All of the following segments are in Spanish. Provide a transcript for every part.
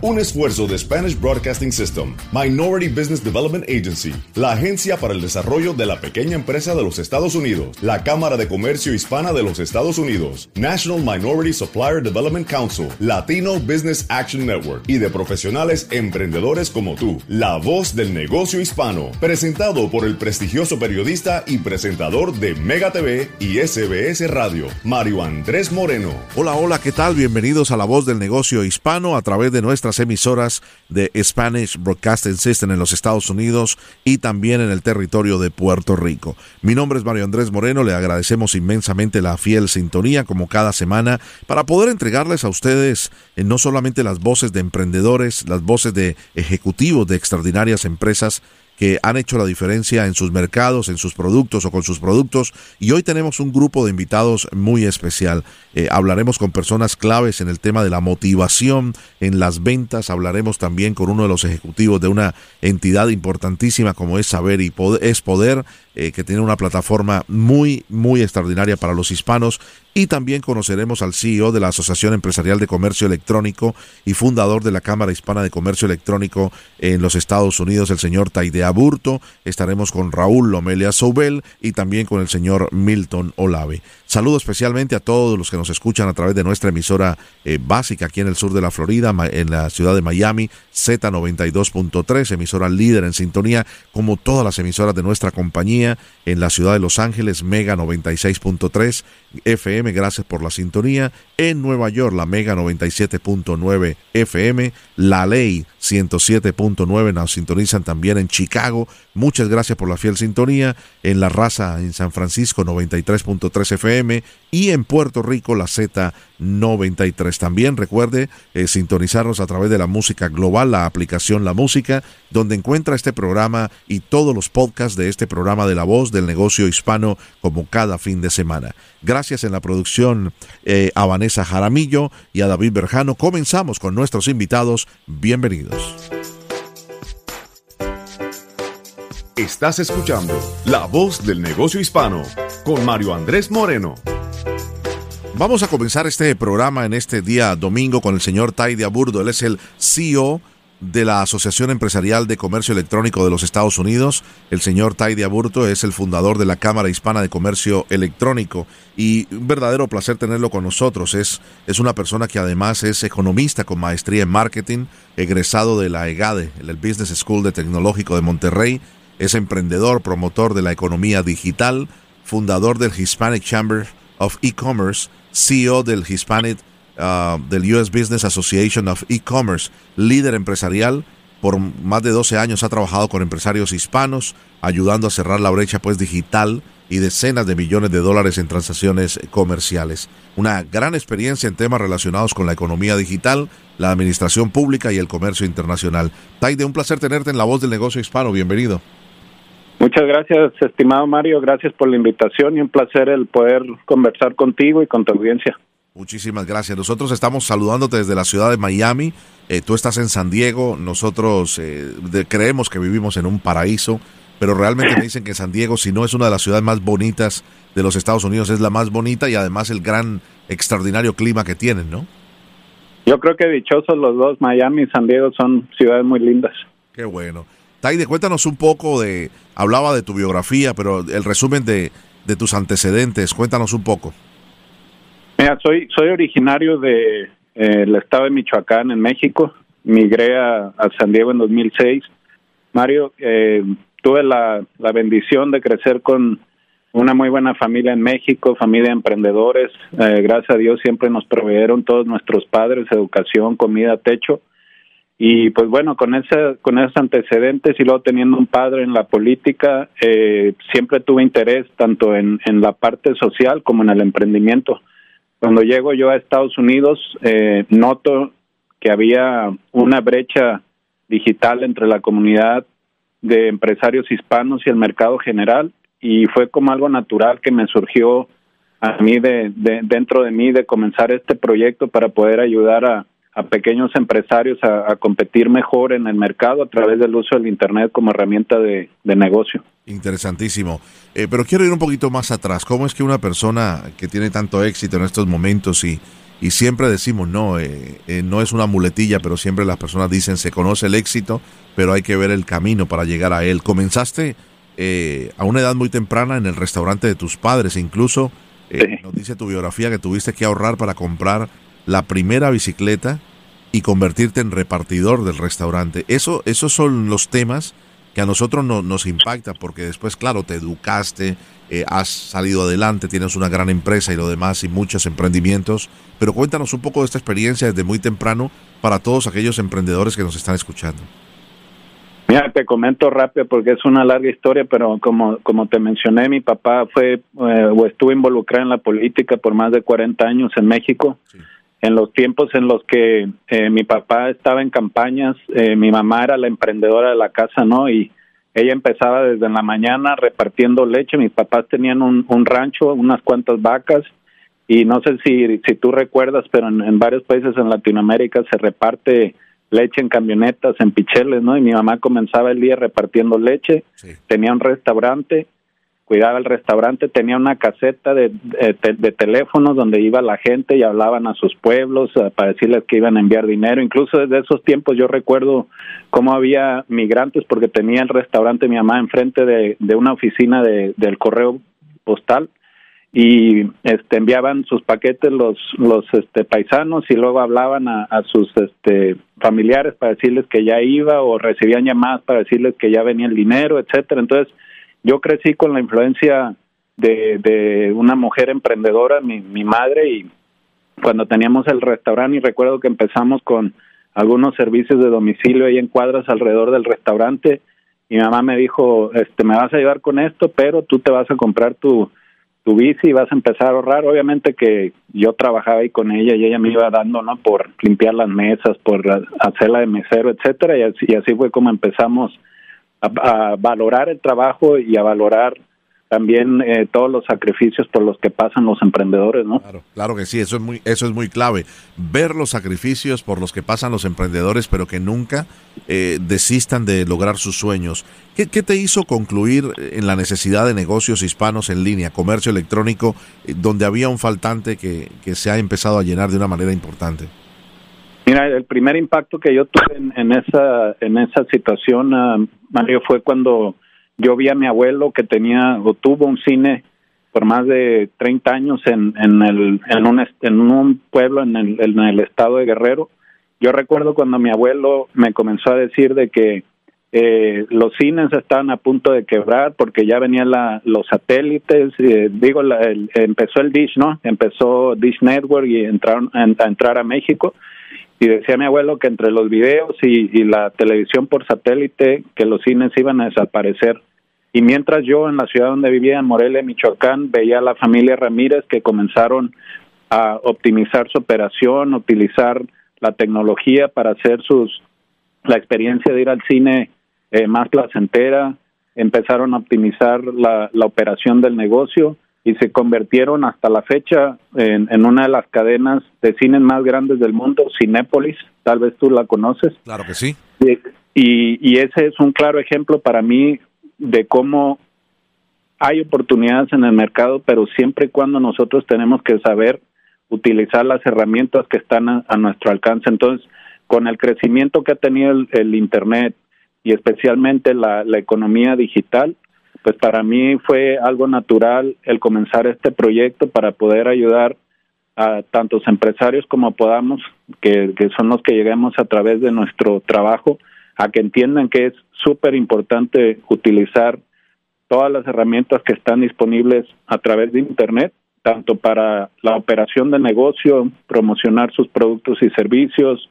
un esfuerzo de Spanish Broadcasting System, Minority Business Development Agency, la agencia para el desarrollo de la pequeña empresa de los Estados Unidos, la Cámara de Comercio Hispana de los Estados Unidos, National Minority Supplier Development Council, Latino Business Action Network y de profesionales emprendedores como tú, la voz del negocio hispano, presentado por el prestigioso periodista y presentador de Mega TV y SBS Radio, Mario Andrés Moreno. Hola, hola, ¿qué tal? Bienvenidos a la voz del negocio hispano a través de nuestra emisoras de Spanish Broadcasting System en los Estados Unidos y también en el territorio de Puerto Rico. Mi nombre es Mario Andrés Moreno, le agradecemos inmensamente la fiel sintonía como cada semana para poder entregarles a ustedes eh, no solamente las voces de emprendedores, las voces de ejecutivos de extraordinarias empresas, que han hecho la diferencia en sus mercados, en sus productos o con sus productos. Y hoy tenemos un grupo de invitados muy especial. Eh, hablaremos con personas claves en el tema de la motivación en las ventas. Hablaremos también con uno de los ejecutivos de una entidad importantísima como es Saber y Es Poder, eh, que tiene una plataforma muy, muy extraordinaria para los hispanos. Y también conoceremos al CEO de la Asociación Empresarial de Comercio Electrónico y fundador de la Cámara Hispana de Comercio Electrónico en los Estados Unidos, el señor Taidea Burto. Estaremos con Raúl Lomelia Soubel y también con el señor Milton Olave. Saludo especialmente a todos los que nos escuchan a través de nuestra emisora eh, básica aquí en el sur de la Florida, en la ciudad de Miami, Z92.3, emisora líder en sintonía, como todas las emisoras de nuestra compañía, en la ciudad de Los Ángeles, Mega 96.3, FM, gracias por la sintonía, en Nueva York, la Mega 97.9 FM, La Ley 107.9 nos sintonizan también en Chicago. Muchas gracias por la fiel sintonía. En La Raza en San Francisco 93.3 FM y en Puerto Rico la Z93. También recuerde eh, sintonizarnos a través de la música global, la aplicación La Música, donde encuentra este programa y todos los podcasts de este programa de la voz del negocio hispano como cada fin de semana. Gracias en la producción eh, a Vanessa Jaramillo y a David Berjano. Comenzamos con nuestros invitados. Bienvenidos. Estás escuchando La Voz del Negocio Hispano con Mario Andrés Moreno. Vamos a comenzar este programa en este día domingo con el señor Taidy Aburdo. Él es el CEO de la Asociación Empresarial de Comercio Electrónico de los Estados Unidos. El señor Taidy Aburto es el fundador de la Cámara Hispana de Comercio Electrónico y un verdadero placer tenerlo con nosotros. Es, es una persona que además es economista con maestría en marketing, egresado de la EGADE, el Business School de Tecnológico de Monterrey. Es emprendedor, promotor de la economía digital, fundador del Hispanic Chamber of E-Commerce CEO del Hispanic, uh, del US Business Association of E-Commerce, líder empresarial. Por más de 12 años ha trabajado con empresarios hispanos, ayudando a cerrar la brecha pues digital y decenas de millones de dólares en transacciones comerciales. Una gran experiencia en temas relacionados con la economía digital, la administración pública y el comercio internacional. Taide, un placer tenerte en la voz del negocio hispano. Bienvenido. Muchas gracias, estimado Mario. Gracias por la invitación y un placer el poder conversar contigo y con tu audiencia. Muchísimas gracias. Nosotros estamos saludándote desde la ciudad de Miami. Eh, tú estás en San Diego. Nosotros eh, creemos que vivimos en un paraíso, pero realmente me dicen que San Diego, si no es una de las ciudades más bonitas de los Estados Unidos, es la más bonita y además el gran, extraordinario clima que tienen, ¿no? Yo creo que dichosos los dos, Miami y San Diego son ciudades muy lindas. Qué bueno. Taide, cuéntanos un poco de, hablaba de tu biografía, pero el resumen de, tus antecedentes, cuéntanos un poco. Mira, soy, soy originario de eh, estado de Michoacán, en México. Migré a, San Diego en 2006. Mario, eh, tuve la, la bendición de crecer con una muy buena familia en México, familia de emprendedores. Eh, gracias a Dios siempre nos proveyeron todos nuestros padres educación, comida, techo. Y pues bueno, con ese, con esos antecedentes y luego teniendo un padre en la política, eh, siempre tuve interés tanto en, en la parte social como en el emprendimiento. Cuando llego yo a Estados Unidos, eh, noto que había una brecha digital entre la comunidad de empresarios hispanos y el mercado general y fue como algo natural que me surgió a mí de, de dentro de mí de comenzar este proyecto para poder ayudar a, a pequeños empresarios a, competir mejor en el mercado a través del uso del Internet como herramienta de, negocio. Interesantísimo. Eh, pero quiero ir un poquito más atrás. ¿Cómo es que una persona que tiene tanto éxito en estos momentos y, y siempre decimos, no, eh, eh, no es una muletilla, pero siempre las personas dicen, se conoce el éxito, pero hay que ver el camino para llegar a él. Comenzaste eh, a una edad muy temprana en el restaurante de tus padres, incluso nos dice tu biografía que tuviste que ahorrar para comprar la primera bicicleta y convertirte en repartidor del restaurante. Eso, esos son los temas que a nosotros no, nos impacta porque después, claro, te educaste, eh, has salido adelante, tienes una gran empresa y lo demás y muchos emprendimientos. Pero cuéntanos un poco de esta experiencia desde muy temprano para todos aquellos emprendedores que nos están escuchando. Mira, te comento rápido porque es una larga historia, pero como, como te mencioné, mi papá fue eh, o estuvo involucrado en la política por más de 40 años en México. En los tiempos en los que eh, mi papá estaba en campañas, mi mamá era la emprendedora de la casa, ¿no? Y ella empezaba desde la mañana repartiendo leche. Mis papás tenían un, rancho, unas cuantas vacas, y no sé si, si tú recuerdas, pero en, varios países en Latinoamérica se reparte leche en camionetas, en picheles, ¿no? Y mi mamá comenzaba el día repartiendo leche, tenía un restaurante cuidaba el restaurante, tenía una caseta de, de, teléfonos donde iba la gente y hablaban a sus pueblos eh, para decirles que iban a enviar dinero. Incluso desde esos tiempos yo recuerdo cómo había migrantes porque tenía el restaurante mi mamá enfrente de, de una oficina de, del correo postal y este enviaban sus paquetes los los este paisanos y luego hablaban a, a, sus este familiares para decirles que ya iba o recibían llamadas para decirles que ya venía el dinero etcétera entonces yo crecí con la influencia de, de una mujer emprendedora, mi, madre, y cuando teníamos el restaurante, y recuerdo que empezamos con algunos servicios de domicilio ahí en cuadras alrededor del restaurante, mi mamá me dijo, este, me vas a ayudar con esto, pero tú te vas a comprar tu, tu bici y vas a empezar a ahorrar. Obviamente que yo trabajaba ahí con ella y ella me iba dando, ¿no? Por limpiar las mesas, por hacerla de mesero, etcétera, y así fue como empezamos a, valorar el trabajo y a valorar también eh, todos los sacrificios por los que pasan los emprendedores, ¿no? Claro, claro que sí, eso es muy eso es muy clave, ver los sacrificios por los que pasan los emprendedores, pero que nunca eh, desistan de lograr sus sueños. ¿Qué, ¿Qué, te hizo concluir en la necesidad de negocios hispanos en línea, comercio electrónico, eh, donde había un faltante que, que se ha empezado a llenar de una manera importante? Mira, el primer impacto que yo tuve en, esa en esa situación, ah, Mario, fue cuando yo vi a mi abuelo que tenía o tuvo un cine por más de 30 años en, en, el, en, un, en un pueblo en el, en el estado de Guerrero. Yo recuerdo cuando mi abuelo me comenzó a decir de que eh, los cines estaban a punto de quebrar porque ya venían la, los satélites, eh, digo, empezó el Dish, ¿no? Empezó Dish Network y entraron a entrar a México y decía mi abuelo que entre los videos y, la televisión por satélite que los cines iban a desaparecer. Y mientras yo en la ciudad donde vivía en Morelia, Michoacán, veía a la familia Ramírez que comenzaron a optimizar su operación, utilizar la tecnología para hacer sus la experiencia de ir al cine eh, más placentera, empezaron a optimizar la operación del negocio y se convirtieron hasta la fecha en, una de las cadenas de cines más grandes del mundo, Cinépolis, tal vez tú la conoces. Claro que sí. Y, y ese es un claro ejemplo para mí de cómo hay oportunidades en el mercado, pero siempre y cuando nosotros tenemos que saber utilizar las herramientas que están a, nuestro alcance. Entonces, con el crecimiento que ha tenido el, Internet y especialmente la economía digital, pues para mí fue algo natural el comenzar este proyecto para poder ayudar a tantos empresarios como podamos, que, son los que lleguemos a través de nuestro trabajo, a que entiendan que es súper importante utilizar todas las herramientas que están disponibles a través de Internet, tanto para la operación de negocio, promocionar sus productos y servicios,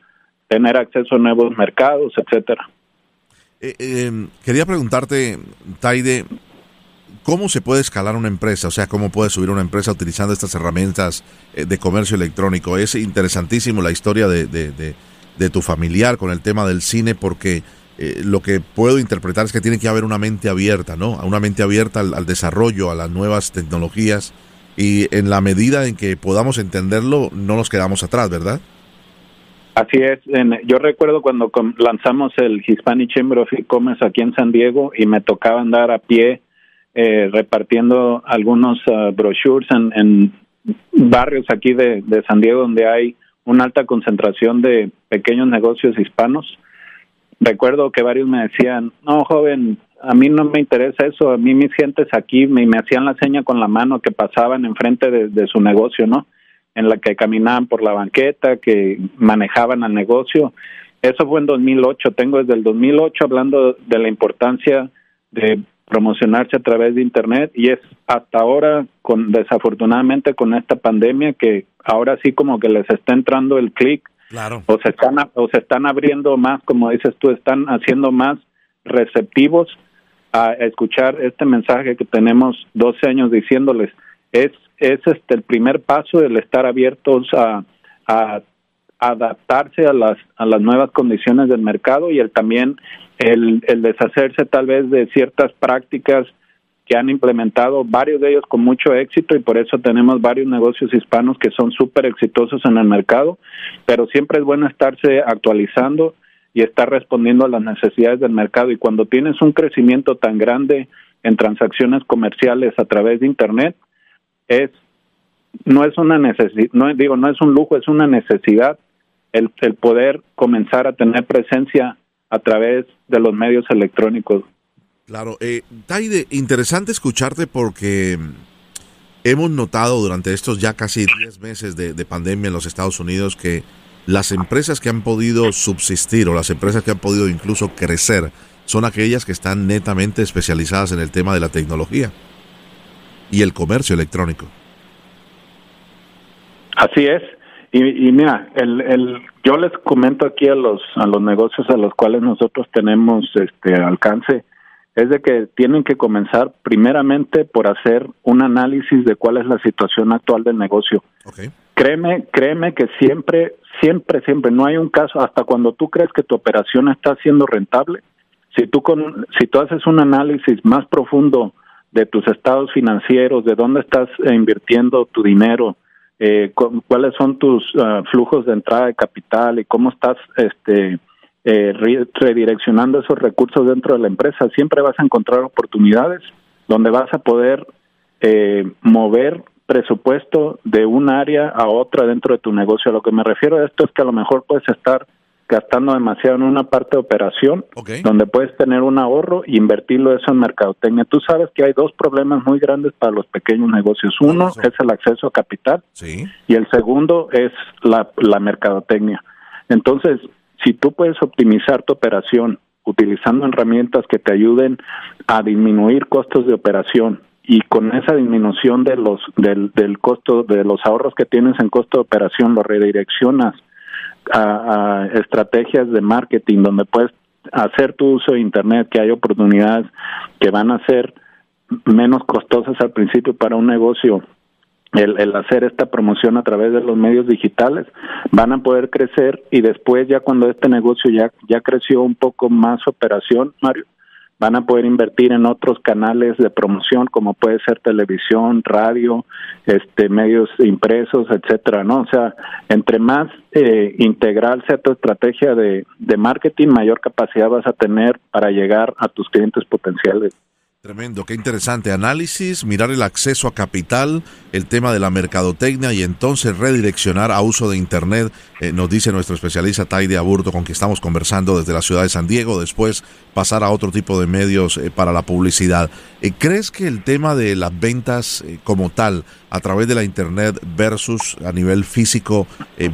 tener acceso a nuevos mercados, etcétera. Eh, em, quería preguntarte, Taide, ¿cómo se puede escalar una empresa? O sea, ¿cómo puede subir una empresa utilizando estas herramientas eh, de comercio electrónico? Es interesantísimo la historia de, de, tu familiar con el tema del cine porque eh, lo que puedo interpretar es que tiene que haber una mente abierta, ¿no? Una mente abierta al, desarrollo, a las nuevas tecnologías y en la medida en que podamos entenderlo, no nos quedamos atrás, ¿verdad? Así es. yo recuerdo cuando lanzamos el Hispanic Chamber of Commerce aquí en San Diego y me tocaba andar a pie eh, repartiendo algunos uh, brochures en, barrios aquí de, San Diego donde hay una alta concentración de pequeños negocios hispanos. Recuerdo que varios me decían, no, joven, a mí no me interesa eso, a mí mis gentes aquí me, me hacían la seña con la mano que pasaban enfrente de, de su negocio, ¿no? En la que caminaban por la banqueta, que manejaban el negocio. Eso fue en 2008, tengo desde el 2008 hablando de la importancia de promocionarse a través de internet y es hasta ahora con desafortunadamente con esta pandemia que ahora sí como que les está entrando el clic Claro. o se están o se están abriendo más como dices tú están haciendo más receptivos a escuchar este mensaje que tenemos 12 años diciéndoles es es este el primer paso el estar abiertos a, a adaptarse a las a las nuevas condiciones del mercado y el también el, el deshacerse tal vez de ciertas prácticas que han implementado varios de ellos con mucho éxito y por eso tenemos varios negocios hispanos que son súper exitosos en el mercado, pero siempre es bueno estarse actualizando y estar respondiendo a las necesidades del mercado. Y cuando tienes un crecimiento tan grande en transacciones comerciales a través de internet es no es una necesidad, no digo no es un lujo, es una necesidad el, el poder comenzar a tener presencia a través de los medios electrónicos. Claro, eh, Taide, interesante escucharte porque hemos notado durante estos ya casi 10 meses de, de, pandemia en los Estados Unidos que las empresas que han podido subsistir o las empresas que han podido incluso crecer son aquellas que están netamente especializadas en el tema de la tecnología y el comercio electrónico. Así es. Y, y mira, el, el, yo les comento aquí a los a los negocios a los cuales nosotros tenemos este alcance es de que tienen que comenzar primeramente por hacer un análisis de cuál es la situación actual del negocio. Okay. Créeme, créeme que siempre, siempre, siempre, no hay un caso, hasta cuando tú crees que tu operación está siendo rentable, si tú, con, si tú haces un análisis más profundo de tus estados financieros, de dónde estás invirtiendo tu dinero, eh, cuáles son tus uh, flujos de entrada de capital y cómo estás este, eh, redireccionando esos recursos dentro de la empresa, siempre vas a encontrar oportunidades donde vas a poder eh, mover presupuesto de un área a otra dentro de tu negocio. A lo que me refiero a esto es que a lo mejor puedes estar gastando demasiado en una parte de operación, okay. donde puedes tener un ahorro e invertirlo eso en mercadotecnia. Tú sabes que hay dos problemas muy grandes para los pequeños negocios. Uno es el acceso a capital sí. y el segundo es la, la mercadotecnia. Entonces, si tú puedes optimizar tu operación utilizando herramientas que te ayuden a disminuir costos de operación y con esa disminución de los del, del costo de los ahorros que tienes en costo de operación lo redireccionas a, a estrategias de marketing donde puedes hacer tu uso de internet que hay oportunidades que van a ser menos costosas al principio para un negocio el, el, hacer esta promoción a través de los medios digitales van a poder crecer y después ya cuando este negocio ya ya creció un poco más operación Mario van a poder invertir en otros canales de promoción como puede ser televisión radio este medios impresos etcétera no o sea entre más eh, integral sea tu estrategia de, de marketing mayor capacidad vas a tener para llegar a tus clientes potenciales Tremendo, qué interesante análisis, mirar el acceso a capital, el tema de la mercadotecnia y entonces redireccionar a uso de Internet, eh, nos dice nuestro especialista Taide Aburto con quien estamos conversando desde la ciudad de San Diego, después pasar a otro tipo de medios eh, para la publicidad. Eh, ¿Crees que el tema de las ventas como tal, a través de la Internet versus a nivel físico,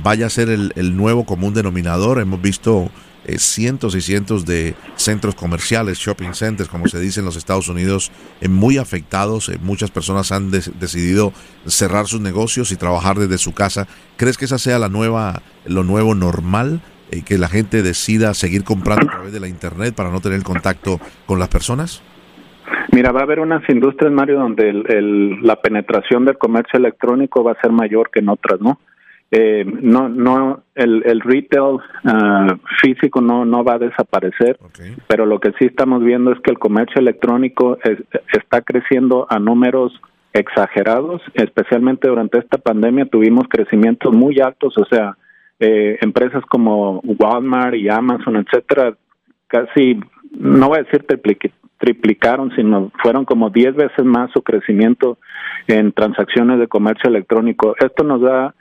vaya a ser el nuevo común denominador? Hemos visto eh, cientos y cientos de centros comerciales, shopping centers, como se dice en los Estados Unidos, eh, muy afectados. Eh, muchas personas han de decidido cerrar sus negocios y trabajar desde su casa. ¿Crees que esa sea la nueva, lo nuevo normal? que la gente decida seguir comprando a través de la internet para no tener contacto con las personas? Mira, va a haber unas industrias, Mario, donde el, la penetración del comercio electrónico va a ser mayor que en otras, ¿no? Eh, no no el, el retail uh, físico no no va a desaparecer okay. pero lo que sí estamos viendo es que el comercio electrónico es, está creciendo a números exagerados especialmente durante esta pandemia tuvimos crecimientos muy altos o sea eh, empresas como Walmart y Amazon etcétera casi no voy a decir triplicaron, sino fueron como 10 veces más su crecimiento en transacciones de comercio electrónico. Esto nos da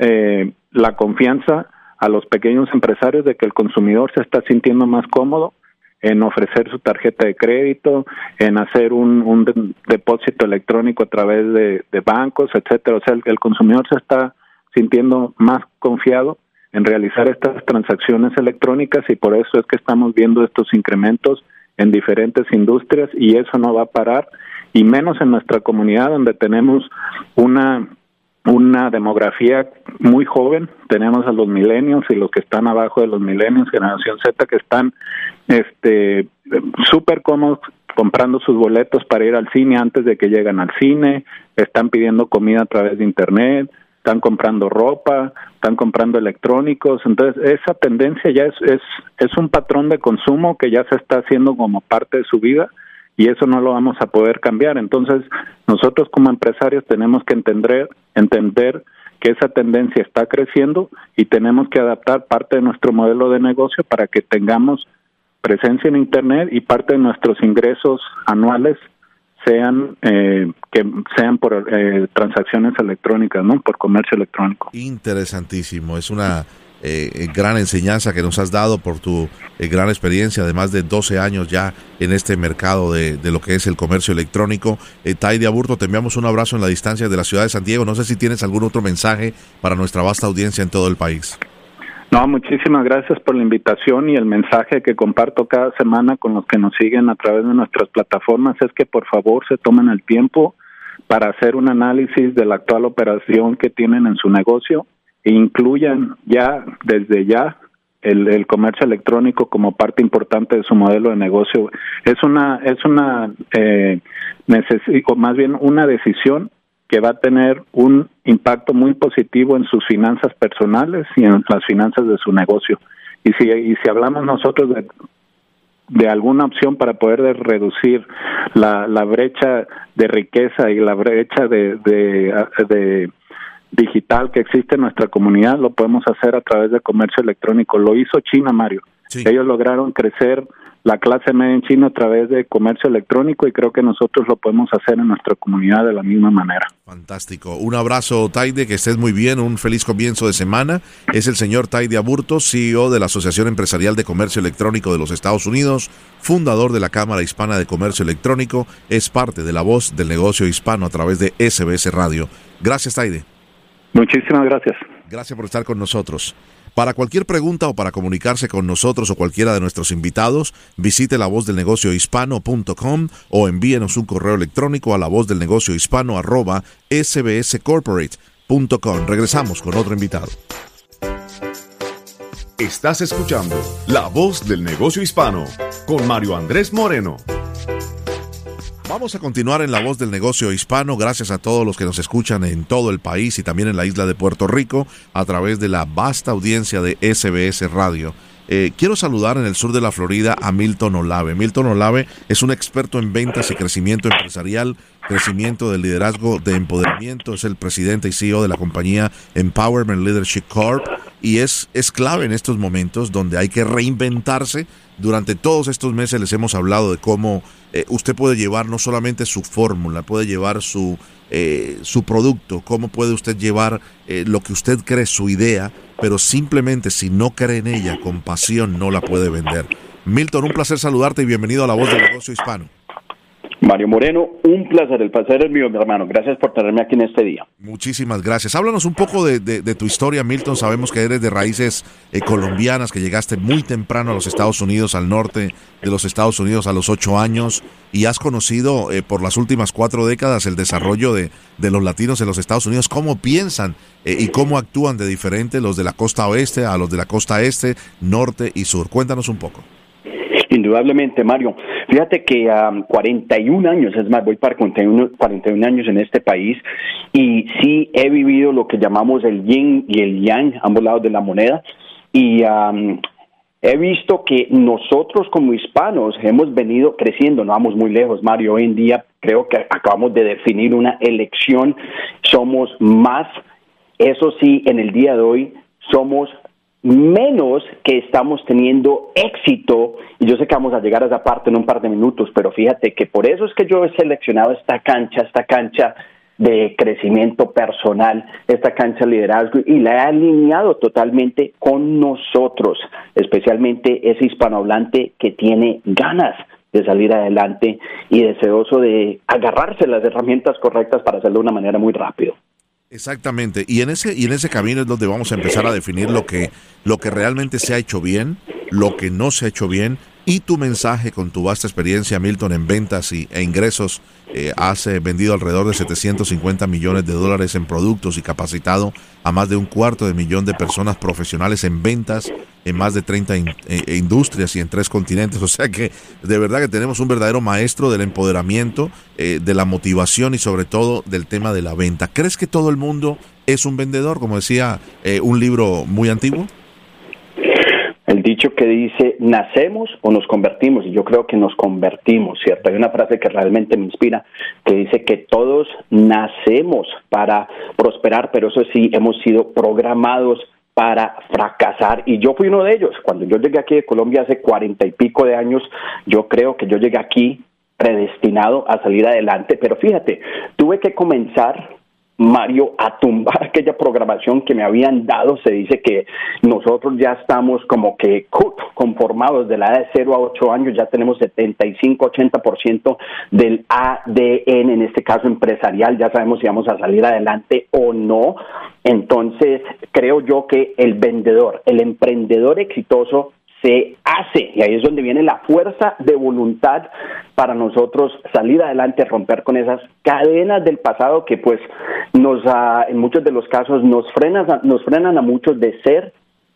eh, la confianza a los pequeños empresarios de que el consumidor se está sintiendo más cómodo en ofrecer su tarjeta de crédito, en hacer un, depósito electrónico a través de, bancos, etcétera. O sea, el, consumidor se está sintiendo más confiado en realizar estas transacciones electrónicas y por eso es que estamos viendo estos incrementos en diferentes industrias y eso no va a parar y menos en nuestra comunidad donde tenemos una una demografía muy joven, tenemos a los milenios y los que están abajo de los milenios, generación Z, que están este súper cómodos comprando sus boletos para ir al cine antes de que lleguen al cine, están pidiendo comida a través de internet, están comprando ropa, están comprando electrónicos, entonces esa tendencia ya es, es, es un patrón de consumo que ya se está haciendo como parte de su vida y eso no lo vamos a poder cambiar. Entonces, nosotros como empresarios tenemos que entender, entender que esa tendencia está creciendo y tenemos que adaptar parte de nuestro modelo de negocio para que tengamos presencia en Internet y parte de nuestros ingresos anuales sean eh, que sean por eh, transacciones electrónicas, ¿no? Por comercio electrónico. Interesantísimo, es una eh, gran enseñanza que nos has dado por tu gran experiencia de más de 12 años ya en este mercado de, lo que es el comercio electrónico. Eh, de Aburto, te enviamos un abrazo en la distancia de la ciudad de San Diego. No sé si tienes algún otro mensaje para nuestra vasta audiencia en todo el país. No, muchísimas gracias por la invitación y el mensaje que comparto cada semana con los que nos siguen a través de nuestras plataformas es que por favor se tomen el tiempo para hacer un análisis de la actual operación que tienen en su negocio incluyan ya desde ya el, comercio electrónico como parte importante de su modelo de negocio. Es una es una eh, más bien una decisión que va a tener un impacto muy positivo en sus finanzas personales y en las finanzas de su negocio. Y si, y si hablamos nosotros de, de alguna opción para poder reducir la, la brecha de riqueza y la brecha de, de, digital que existe en nuestra comunidad, lo podemos hacer a través de comercio electrónico. Lo hizo China, Mario. Ellos lograron crecer la clase media en China a través de comercio electrónico y creo que nosotros lo podemos hacer en nuestra comunidad de la misma manera. Fantástico. Un abrazo, Taide, que estés muy bien, un feliz comienzo de semana. Es el señor Taide Aburto, CEO de la Asociación Empresarial de Comercio Electrónico de los Estados Unidos, fundador de la Cámara Hispana de Comercio Electrónico, es parte de la voz del negocio hispano a través de SBS Radio. Gracias, Taide. Muchísimas gracias. Gracias por estar con nosotros. Para cualquier pregunta o para comunicarse con nosotros o cualquiera de nuestros invitados, visite la voz del negocio hispano.com o envíenos un correo electrónico a la voz del negocio hispano arroba sbscorporate.com. Regresamos con otro invitado. Estás escuchando La Voz del Negocio Hispano con Mario Andrés Moreno. Vamos a continuar en la voz del negocio hispano. Gracias a todos los que nos escuchan en todo el país y también en la isla de Puerto Rico a través de la vasta audiencia de SBS Radio. Eh, quiero saludar en el sur de la Florida a Milton Olave. Milton Olave es un experto en ventas y crecimiento empresarial, crecimiento del liderazgo de empoderamiento. Es el presidente y CEO de la compañía Empowerment Leadership Corp. Y es, es clave en estos momentos donde hay que reinventarse. Durante todos estos meses les hemos hablado de cómo eh, usted puede llevar no solamente su fórmula, puede llevar su, eh, su producto, cómo puede usted llevar eh, lo que usted cree, su idea, pero simplemente si no cree en ella con pasión no la puede vender. Milton, un placer saludarte y bienvenido a La Voz del Negocio Hispano. Mario Moreno, un placer, el placer es mío, mi hermano. Gracias por tenerme aquí en este día. Muchísimas gracias. Háblanos un poco de, tu historia, Milton. Sabemos que eres de raíces eh, colombianas, que llegaste muy temprano a los Estados Unidos, al norte de los Estados Unidos a los ocho años, y has conocido eh, por las últimas cuatro décadas el desarrollo de, los latinos en los Estados Unidos, cómo piensan eh, y cómo actúan de diferente los de la costa oeste a los de la costa este, norte y sur. Cuéntanos un poco. Indudablemente, Mario. Fíjate que a 41 años, es más, voy para 41, 41 años en este país y sí he vivido lo que llamamos el yin y el yang, ambos lados de la moneda, y he visto que nosotros como hispanos hemos venido creciendo, no vamos muy lejos, Mario. Hoy en día creo que acabamos de definir una elección, somos más, eso sí, en el día de hoy somos menos que estamos teniendo éxito, y yo sé que vamos a llegar a esa parte en un par de minutos, pero fíjate que por eso es que yo he seleccionado esta cancha, esta cancha de crecimiento personal, esta cancha de liderazgo, y la he alineado totalmente con nosotros, especialmente ese hispanohablante que tiene ganas de salir adelante y deseoso de agarrarse las herramientas correctas para hacerlo de una manera muy rápida. Exactamente, y en ese y en ese camino es donde vamos a empezar a definir lo que lo que realmente se ha hecho bien, lo que no se ha hecho bien y tu mensaje con tu vasta experiencia, Milton, en ventas y, e ingresos. Eh, has eh, vendido alrededor de 750 millones de dólares en productos y capacitado a más de un cuarto de millón de personas profesionales en ventas en más de 30 eh, industrias y en tres continentes. O sea que de verdad que tenemos un verdadero maestro del empoderamiento, de la motivación y sobre todo del tema de la venta. ¿Crees que todo el mundo es un vendedor, como decía un libro muy antiguo? El dicho que dice nacemos o nos convertimos, y yo creo que nos convertimos, ¿cierto? Hay una frase que realmente me inspira, que dice que todos nacemos para prosperar, pero eso sí, hemos sido programados para fracasar y yo fui uno de ellos. Cuando yo llegué aquí de Colombia hace cuarenta y pico de años, yo creo que yo llegué aquí predestinado a salir adelante, pero fíjate, tuve que comenzar Mario, a tumbar aquella programación que me habían dado. Se dice que nosotros ya estamos como que conformados de la edad de 0 a 8 años, ya tenemos 75-80% del ADN, en este caso empresarial, ya sabemos si vamos a salir adelante o no. Entonces, creo yo que el vendedor, el emprendedor exitoso, se hace y ahí es donde viene la fuerza de voluntad para nosotros salir adelante, romper con esas cadenas del pasado que pues nos ah, en muchos de los casos nos frenan nos frenan a muchos de ser,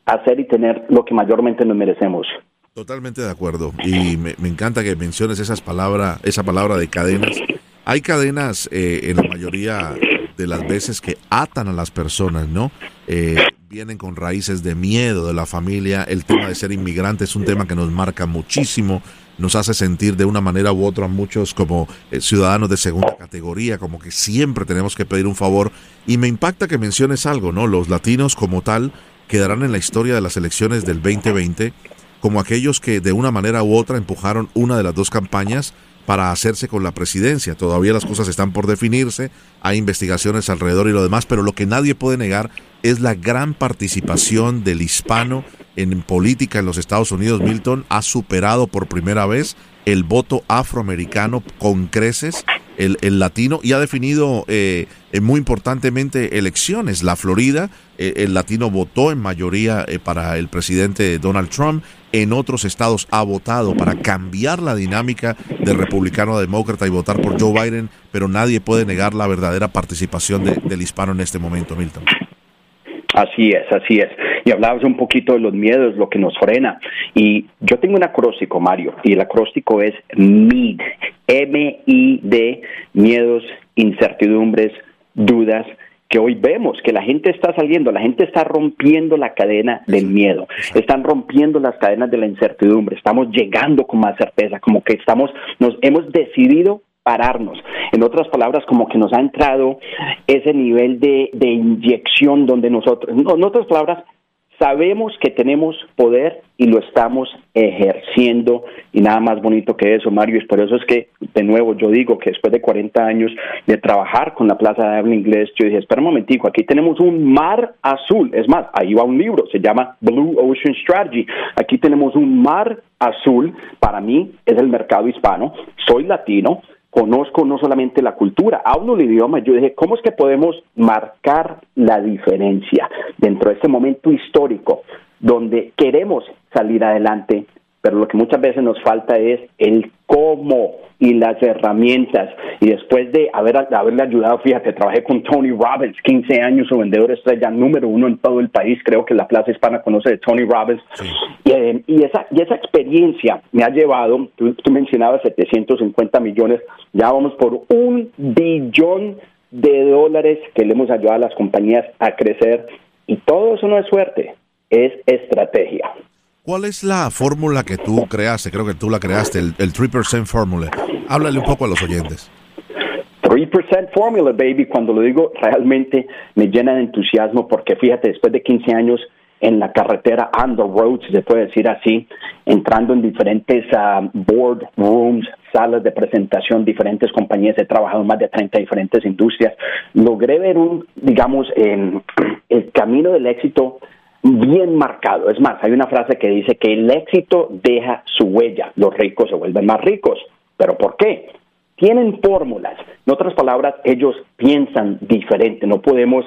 hacer y tener lo que mayormente nos merecemos. Totalmente de acuerdo y me, encanta que menciones esas palabras, esa palabra de cadenas. Hay cadenas eh, en la mayoría de las veces que atan a las personas, ¿no? Eh, vienen con raíces de miedo de la familia. El tema de ser inmigrante es un tema que nos marca muchísimo, nos hace sentir de una manera u otra a muchos como eh, ciudadanos de segunda categoría, como que siempre tenemos que pedir un favor. Y me impacta que menciones algo, ¿no? Los latinos como tal quedarán en la historia de las elecciones del 2020 como aquellos que de una manera u otra empujaron una de las dos campañas para hacerse con la presidencia. Todavía las cosas están por definirse, hay investigaciones alrededor y lo demás, pero lo que nadie puede negar es la gran participación del hispano en política en los Estados Unidos. Milton ha superado por primera vez el voto afroamericano con creces, el, latino, y ha definido eh, eh, muy importantemente elecciones. La Florida, eh, el latino votó en mayoría para el presidente Donald Trump, en otros estados ha votado para cambiar la dinámica del republicano a demócrata y votar por Joe Biden, pero nadie puede negar la verdadera participación del hispano en este momento, Milton. Así es, así es. Y hablabas un poquito de los miedos, lo que nos frena. Y yo tengo un acróstico, Mario, y el acróstico es MID, M-I-D, miedos, incertidumbres, dudas, que hoy vemos que la gente está saliendo, la gente está rompiendo la cadena del miedo, están rompiendo las cadenas de la incertidumbre, estamos llegando con más certeza, como que estamos, nos hemos decidido pararnos. En otras palabras, como que nos ha entrado ese nivel de, de inyección donde nosotros, no, en otras palabras, Sabemos que tenemos poder y lo estamos ejerciendo y nada más bonito que eso, Mario. Y por eso es que, de nuevo, yo digo que después de 40 años de trabajar con la Plaza de Habla Inglés, yo dije, espera un momentico, aquí tenemos un mar azul. Es más, ahí va un libro, se llama Blue Ocean Strategy. Aquí tenemos un mar azul. Para mí es el mercado hispano. Soy latino conozco no solamente la cultura, hablo el idioma, yo dije, ¿cómo es que podemos marcar la diferencia dentro de este momento histórico donde queremos salir adelante, pero lo que muchas veces nos falta es el cómo y las herramientas. Y después de haber, haberle ayudado, fíjate, trabajé con Tony Robbins, 15 años, su vendedor estrella número uno en todo el país, creo que la Plaza Hispana conoce de Tony Robbins. Eh, y, esa, y esa experiencia me ha llevado, tú, tú mencionabas 750 millones, ya vamos por un billón de dólares que le hemos ayudado a las compañías a crecer. Y todo eso no es suerte, es estrategia. ¿Cuál es la fórmula que tú creaste? Creo que tú la creaste, el, 3% Formula. Háblale un poco a los oyentes. 3% Formula, baby. Cuando lo digo, realmente me llena de entusiasmo porque fíjate, después de 15 años en la carretera on the road, si se puede decir así, entrando en diferentes uh, board rooms, salas de presentación, diferentes compañías, he trabajado en más de 30 diferentes industrias, logré ver un, digamos, el camino del éxito bien marcado. Es más, hay una frase que dice que el éxito deja su huella, los ricos se vuelven más ricos. ¿Pero por qué? Tienen fórmulas. En otras palabras, ellos piensan diferente. No podemos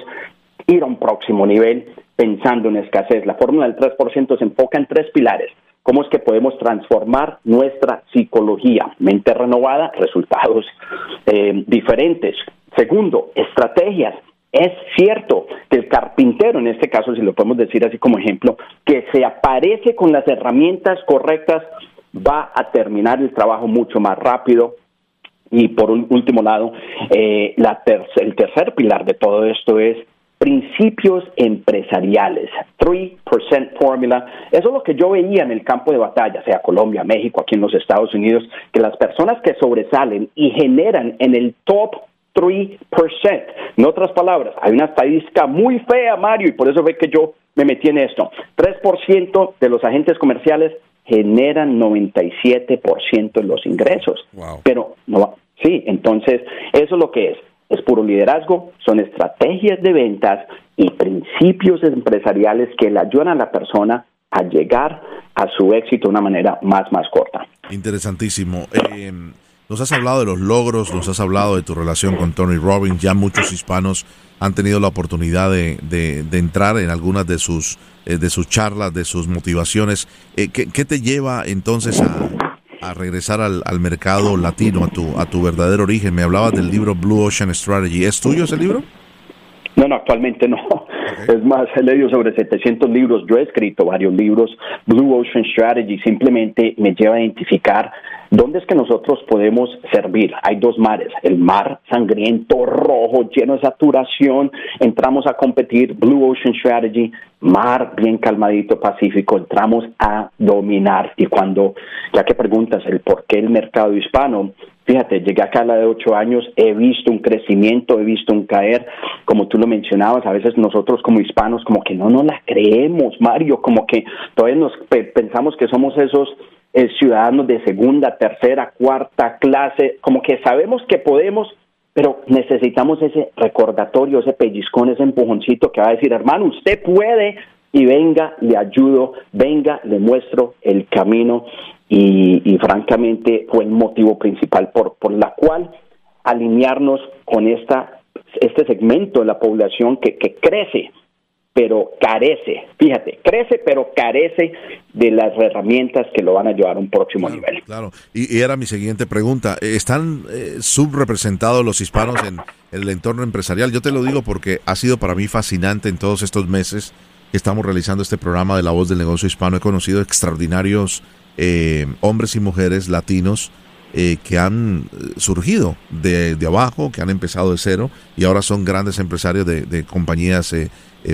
ir a un próximo nivel pensando en escasez. La fórmula del 3% se enfoca en tres pilares. ¿Cómo es que podemos transformar nuestra psicología? Mente renovada, resultados eh, diferentes. Segundo, estrategias. Es cierto que el carpintero, en este caso, si lo podemos decir así como ejemplo, que se aparece con las herramientas correctas, va a terminar el trabajo mucho más rápido. Y por un último lado, eh, el tercer pilar de todo esto es principios empresariales, 3% formula. Eso es lo que yo veía en el campo de batalla, sea Colombia, México, aquí en los Estados Unidos, que las personas que sobresalen y generan en el top 3%. En otras palabras, hay una estadística muy fea, Mario, y por eso ve que yo me metí en esto. 3% de los agentes comerciales generan 97% de los ingresos. Pero no, sí, entonces eso es lo que es. Es puro liderazgo, son estrategias de ventas y principios empresariales que le ayudan a la persona a llegar a su éxito de una manera más, más corta. Interesantísimo. Eh, nos has hablado de los logros, nos has hablado de tu relación con Tony Robbins. Ya muchos hispanos han tenido la oportunidad de, de, entrar en algunas de sus, eh, de sus charlas, de sus motivaciones. Eh, ¿qué, ¿qué, te lleva entonces a, a regresar al, al, mercado latino, a tu, a tu verdadero origen? Me hablabas del libro Blue Ocean Strategy. ¿Es tuyo ese libro? No, no, actualmente no. Es más, he leído sobre 700 libros, yo he escrito varios libros. Blue Ocean Strategy simplemente me lleva a identificar dónde es que nosotros podemos servir. Hay dos mares, el mar sangriento, rojo, lleno de saturación, entramos a competir, Blue Ocean Strategy, mar bien calmadito, pacífico, entramos a dominar. Y cuando, ya que preguntas el por qué el mercado hispano, Fíjate, llegué acá a la de ocho años, he visto un crecimiento, he visto un caer, como tú lo mencionabas, a veces nosotros como hispanos como que no nos la creemos, Mario, como que todavía nos pensamos que somos esos eh, ciudadanos de segunda, tercera, cuarta clase, como que sabemos que podemos, pero necesitamos ese recordatorio, ese pellizcón, ese empujoncito que va a decir, hermano, usted puede y venga, le ayudo, venga, le muestro el camino y, francamente fue el motivo principal por, por la cual alinearnos con esta, este segmento de la población que, que crece, pero carece, fíjate, crece pero carece de las herramientas que lo van a llevar a un próximo nivel. Claro, y, era mi siguiente pregunta, ¿están eh, subrepresentados los hispanos en, en el entorno empresarial? Yo te lo digo porque ha sido para mí fascinante en todos estos meses que estamos realizando este programa de La Voz del Negocio Hispano. He conocido extraordinarios eh, hombres y mujeres latinos eh, que han eh, surgido de, abajo, que han empezado de cero y ahora son grandes empresarios de, compañías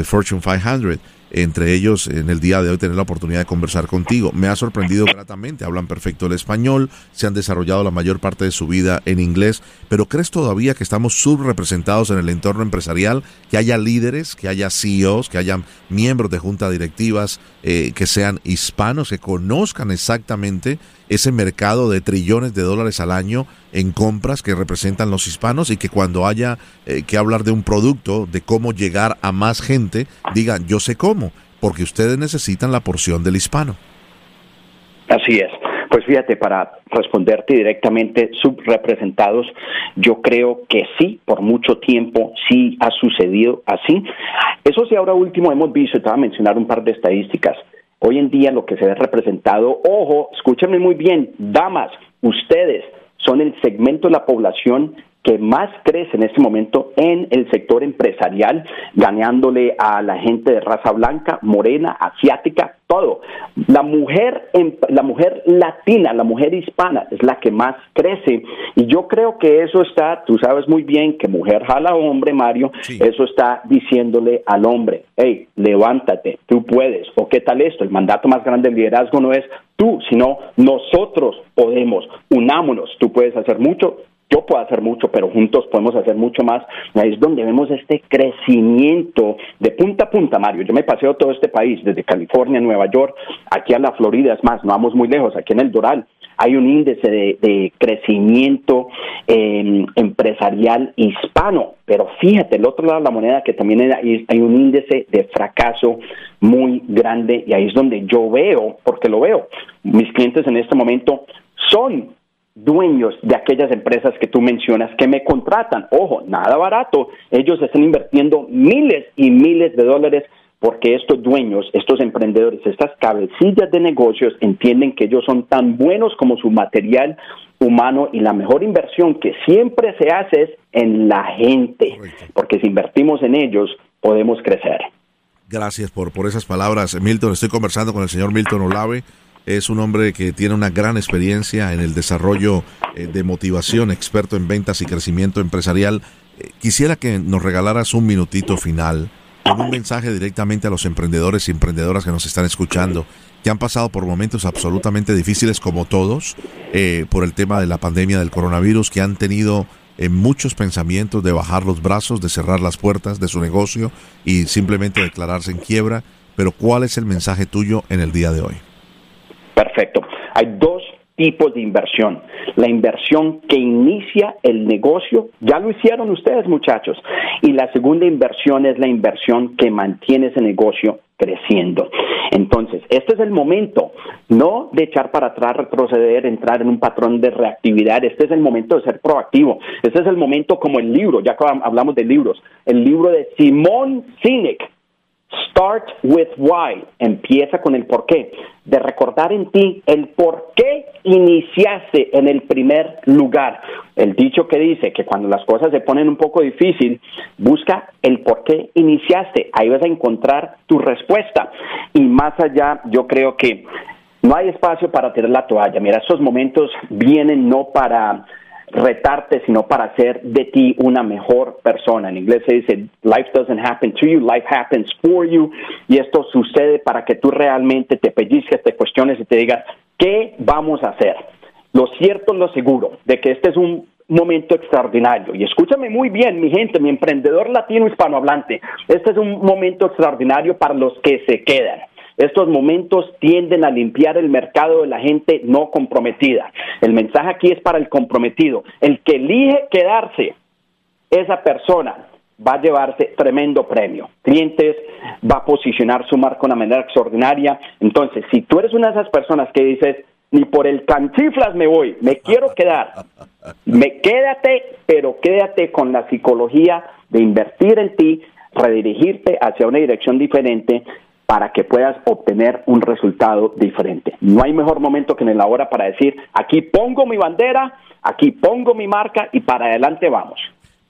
Fortune 500 entre ellos en el día de hoy tener la oportunidad de conversar contigo. Me ha sorprendido gratamente, hablan perfecto el español, se han desarrollado la mayor parte de su vida en inglés, pero ¿crees todavía que estamos subrepresentados en el entorno empresarial, que haya líderes, que haya CEOs, que haya miembros de juntas directivas eh, que sean hispanos, que conozcan exactamente ese mercado de trillones de dólares al año en compras que representan los hispanos y que cuando haya eh, que hablar de un producto, de cómo llegar a más gente, digan, yo sé cómo, porque ustedes necesitan la porción del hispano. Así es. Pues fíjate, para responderte directamente, subrepresentados, yo creo que sí, por mucho tiempo sí ha sucedido así. Eso sí, ahora último hemos visto, te voy a mencionar un par de estadísticas. Hoy en día lo que se ve representado, ojo, escúchenme muy bien, damas, ustedes son el segmento de la población que más crece en este momento en el sector empresarial, ganándole a la gente de raza blanca, morena, asiática, todo. La mujer, la mujer latina, la mujer hispana es la que más crece. Y yo creo que eso está, tú sabes muy bien que mujer jala hombre, Mario, eso está diciéndole al hombre, hey, levántate, tú puedes. ¿O qué tal esto? El mandato más grande del liderazgo no es tú, sino nosotros podemos, unámonos, tú puedes hacer mucho, yo puedo hacer mucho, pero juntos podemos hacer mucho más. Ahí es donde vemos este crecimiento de punta a punta, Mario. Yo me paseo todo este país, desde California, Nueva York, aquí a la Florida, es más, no vamos muy lejos, aquí en el Doral. Hay un índice de, crecimiento em, empresarial hispano, pero fíjate, el otro lado de la moneda que también hay, hay un índice de fracaso muy grande y ahí es donde yo veo, porque lo veo, mis clientes en este momento son dueños de aquellas empresas que tú mencionas que me contratan. Ojo, nada barato. Ellos están invirtiendo miles y miles de dólares porque estos dueños, estos emprendedores, estas cabecillas de negocios entienden que ellos son tan buenos como su material humano y la mejor inversión que siempre se hace es en la gente, porque si invertimos en ellos podemos crecer. Gracias por, por esas palabras, Milton. Estoy conversando con el señor Milton Olave es un hombre que tiene una gran experiencia en el desarrollo eh, de motivación, experto en ventas y crecimiento empresarial. Eh, quisiera que nos regalaras un minutito final con un mensaje directamente a los emprendedores y emprendedoras que nos están escuchando, que han pasado por momentos absolutamente difíciles como todos, eh, por el tema de la pandemia del coronavirus, que han tenido muchos pensamientos de bajar los brazos, de cerrar las puertas de su negocio y simplemente declararse en quiebra. Pero ¿cuál es el mensaje tuyo en el día de hoy? Perfecto. Hay dos tipos de inversión. La inversión que inicia el negocio, ya lo hicieron ustedes muchachos, y la segunda inversión es la inversión que mantiene ese negocio creciendo. Entonces, este es el momento, no de echar para atrás, retroceder, entrar en un patrón de reactividad, este es el momento de ser proactivo, este es el momento como el libro, ya hablamos de libros, el libro de Simón Sinek, Start with why. Empieza con el por qué. De recordar en ti el por qué iniciaste en el primer lugar. El dicho que dice que cuando las cosas se ponen un poco difícil, busca el por qué iniciaste. Ahí vas a encontrar tu respuesta. Y más allá, yo creo que no hay espacio para tirar la toalla. Mira, estos momentos vienen no para retarte, sino para hacer de ti una mejor persona. En inglés se dice, life doesn't happen to you, life happens for you. Y esto sucede para que tú realmente te pellizques, te cuestiones y te digas, ¿qué vamos a hacer? Lo cierto, lo seguro, de que este es un momento extraordinario. Y escúchame muy bien, mi gente, mi emprendedor latino hispanohablante, este es un momento extraordinario para los que se quedan. Estos momentos tienden a limpiar el mercado de la gente no comprometida. El mensaje aquí es para el comprometido. El que elige quedarse, esa persona va a llevarse tremendo premio. Clientes va a posicionar su marca de una manera extraordinaria. Entonces, si tú eres una de esas personas que dices, ni por el canchiflas me voy, me quiero quedar, me quédate, pero quédate con la psicología de invertir en ti, redirigirte hacia una dirección diferente para que puedas obtener un resultado diferente. No hay mejor momento que en la hora para decir, aquí pongo mi bandera, aquí pongo mi marca y para adelante vamos.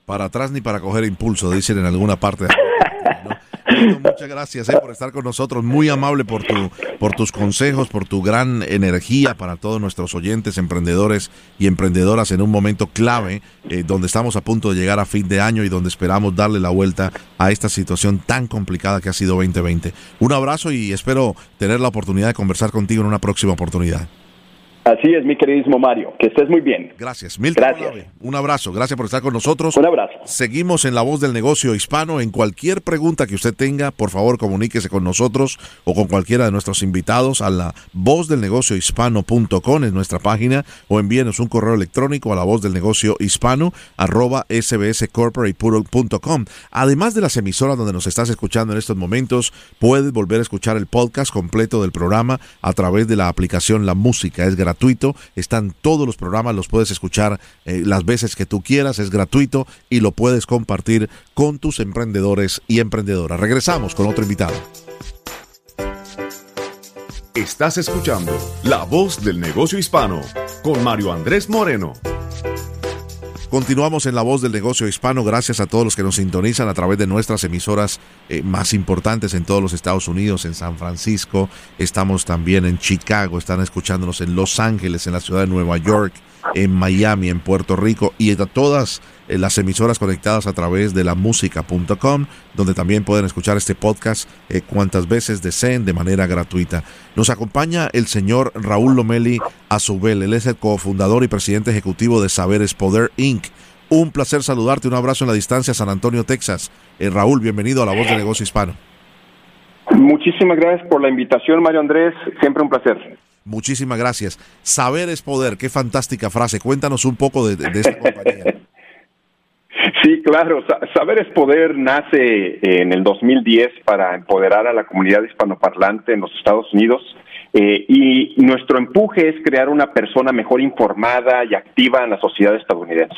Para atrás ni para coger impulso, dicen en alguna parte. muchas gracias eh, por estar con nosotros. Muy amable por, tu, por tus consejos, por tu gran energía para todos nuestros oyentes, emprendedores y emprendedoras en un momento clave eh, donde estamos a punto de llegar a fin de año y donde esperamos darle la vuelta a esta situación tan complicada que ha sido 2020. Un abrazo y espero tener la oportunidad de conversar contigo en una próxima oportunidad. Así es, mi queridísimo Mario. Que estés muy bien. Gracias. Milton Gracias. un abrazo. Gracias por estar con nosotros. Un abrazo. Seguimos en La Voz del Negocio Hispano. En cualquier pregunta que usted tenga, por favor, comuníquese con nosotros o con cualquiera de nuestros invitados a la voz del negocio hispano.com en nuestra página o envíenos un correo electrónico a la voz del negocio hispano arroba sbscorporate.com. Además de las emisoras donde nos estás escuchando en estos momentos, puedes volver a escuchar el podcast completo del programa a través de la aplicación La Música. Es gratuito están todos los programas, los puedes escuchar eh, las veces que tú quieras, es gratuito y lo puedes compartir con tus emprendedores y emprendedoras. Regresamos con otro invitado. Estás escuchando La Voz del Negocio Hispano con Mario Andrés Moreno. Continuamos en la voz del negocio hispano. Gracias a todos los que nos sintonizan a través de nuestras emisoras eh, más importantes en todos los Estados Unidos, en San Francisco. Estamos también en Chicago, están escuchándonos en Los Ángeles, en la ciudad de Nueva York, en Miami, en Puerto Rico y a todas las emisoras conectadas a través de la música.com, donde también pueden escuchar este podcast eh, cuantas veces deseen de manera gratuita. Nos acompaña el señor Raúl Lomeli Azubel, él es el cofundador y presidente ejecutivo de Saberes Poder Inc. Un placer saludarte, un abrazo en la distancia, San Antonio, Texas. Eh, Raúl, bienvenido a La Voz de Negocio Hispano. Muchísimas gracias por la invitación, Mario Andrés. Siempre un placer. Muchísimas gracias. Saber es poder. Qué fantástica frase. Cuéntanos un poco de, de esta compañía. Sí, claro. Saber es poder nace en el 2010 para empoderar a la comunidad hispanoparlante en los Estados Unidos. Eh, y nuestro empuje es crear una persona mejor informada y activa en la sociedad estadounidense.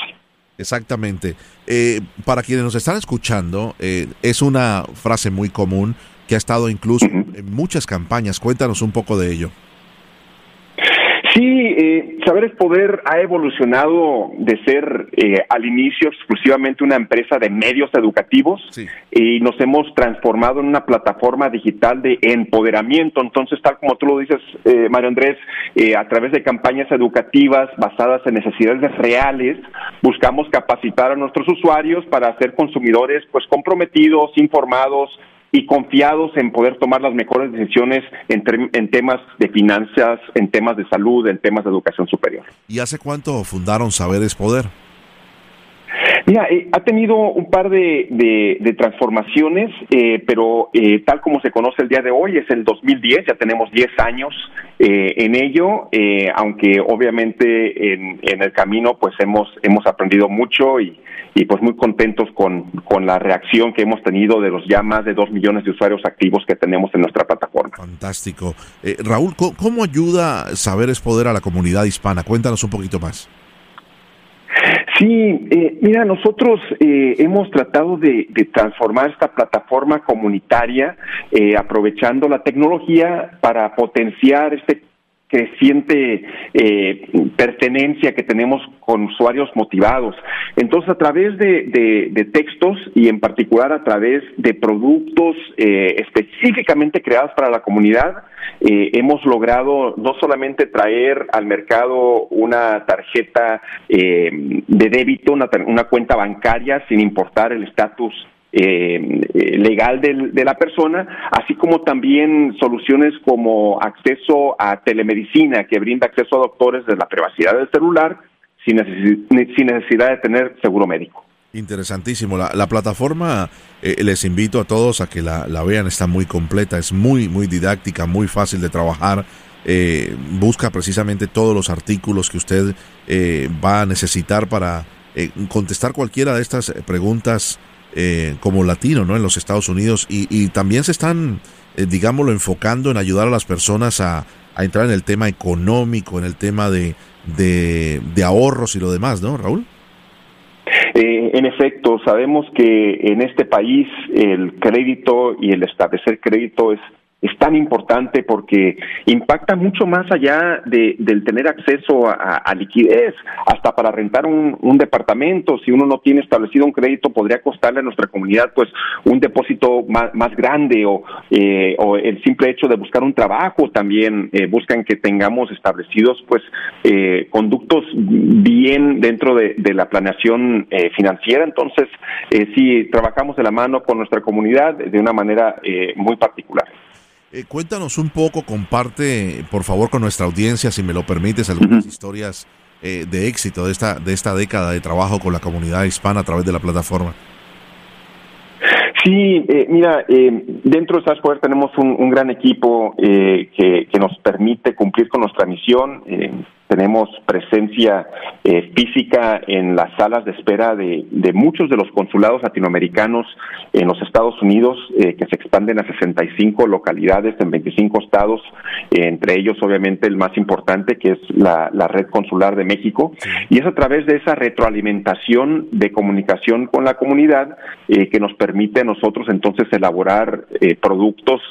Exactamente. Eh, para quienes nos están escuchando, eh, es una frase muy común que ha estado incluso en muchas campañas. Cuéntanos un poco de ello. Sí, eh, Saberes Poder ha evolucionado de ser eh, al inicio exclusivamente una empresa de medios educativos y nos hemos transformado en una plataforma digital de empoderamiento. Entonces, tal como tú lo dices, eh, Mario Andrés, eh, a través de campañas educativas basadas en necesidades reales, buscamos capacitar a nuestros usuarios para ser consumidores pues comprometidos, informados, y confiados en poder tomar las mejores decisiones en, en, temas de finanzas, en temas de salud, en temas de educación superior. ¿Y hace cuánto fundaron Saberes Poder? Mira, eh, ha tenido un par de, de, transformaciones, eh, pero eh, tal como se conoce el día de hoy, es el 2010, ya tenemos 10 años en ello, aunque obviamente en, el camino pues hemos, hemos aprendido mucho y, pues muy contentos con, con la reacción que hemos tenido de los ya más de 2 millones de usuarios activos que tenemos en nuestra plataforma. Fantástico. Raúl, ¿cómo, ayuda Saberes Poder a la comunidad hispana? Cuéntanos un poquito más. Sí, eh, mira, nosotros eh, hemos tratado de, transformar esta plataforma comunitaria eh, aprovechando la tecnología para potenciar este creciente eh, pertenencia que tenemos con usuarios motivados. Entonces, a través de, de, textos y en particular a través de productos eh, específicamente creados para la comunidad, eh, hemos logrado no solamente traer al mercado una tarjeta eh, de débito, una, una cuenta bancaria sin importar el estatus eh, legal de la persona, así como también soluciones como acceso a telemedicina que brinda acceso a doctores de la privacidad del celular sin, necesidad de tener seguro médico. Interesantísimo. La, plataforma, eh, les invito a todos a que la, vean, está muy completa, es muy, muy didáctica, muy fácil de trabajar. Eh, busca precisamente todos los artículos que usted eh, va a necesitar para contestar cualquiera de estas preguntas eh, como latino ¿no? en los Estados Unidos y, también se están, eh, digámoslo, enfocando en ayudar a las personas a, entrar en el tema económico, en el tema de, de, ahorros y lo demás, ¿no, Raúl? Eh, en efecto, sabemos que en este país el crédito y el establecer crédito es es tan importante porque impacta mucho más allá de, del tener acceso a, liquidez, hasta para rentar un, departamento, si uno no tiene establecido un crédito, podría costarle a nuestra comunidad pues un depósito más, grande o, eh, o el simple hecho de buscar un trabajo también eh, buscan que tengamos establecidos pues eh, conductos bien dentro de, de la planeación eh, financiera, entonces sí trabajamos de la mano con nuestra comunidad de una manera muy particular. Eh, cuéntanos un poco, comparte por favor con nuestra audiencia, si me lo permites, algunas historias eh, de éxito de esta, de esta década de trabajo con la comunidad hispana a través de la plataforma. Sí, eh, mira, dentro de SAS Poder tenemos un, gran equipo que, que, nos permite cumplir con nuestra misión tenemos presencia eh, física en las salas de espera de, muchos de los consulados latinoamericanos en los Estados Unidos, eh, que se expanden a 65 localidades en 25 estados, entre ellos obviamente el más importante, que es la, red consular de México, y es a través de esa retroalimentación de comunicación con la comunidad eh, que nos permite a nosotros entonces elaborar productos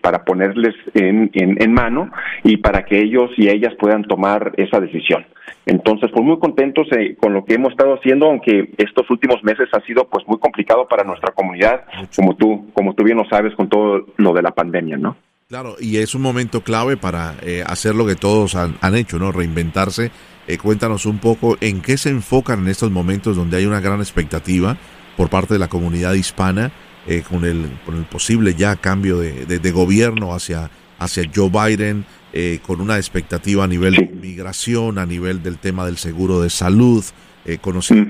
para ponerles en, en mano y para que ellos y ellas puedan tomar esa decisión. Entonces, pues muy contentos eh, con lo que hemos estado haciendo, aunque estos últimos meses ha sido pues muy complicado para nuestra comunidad, como tú, como tú bien lo sabes, con todo lo de la pandemia, ¿no? Claro, y es un momento clave para eh, hacer lo que todos han, hecho, ¿no? Reinventarse cuéntanos un poco en qué se enfocan en estos momentos donde hay una gran expectativa por parte de la comunidad hispana con, el, con el posible ya cambio de, de, gobierno hacia, hacia Joe Biden, con una expectativa a nivel de migración, a nivel del tema del seguro de salud, eh, conocido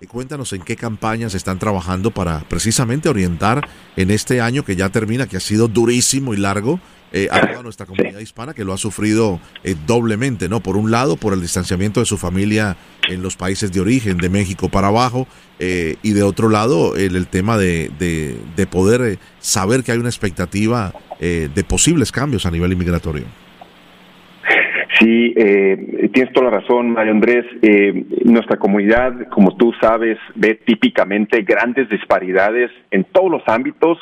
eh, cuéntanos en qué campañas están trabajando para precisamente orientar en este año que ya termina, que ha sido durísimo y largo, eh, a toda nuestra comunidad hispana que lo ha sufrido eh, doblemente, ¿no? Por un lado, por el distanciamiento de su familia en los países de origen, de México para abajo, y de otro lado, el, el tema de, de, de poder saber que hay una expectativa de posibles cambios a nivel inmigratorio. Sí, eh, tienes toda la razón, Mario Andrés. Eh, nuestra comunidad, como tú sabes, ve típicamente grandes disparidades en todos los ámbitos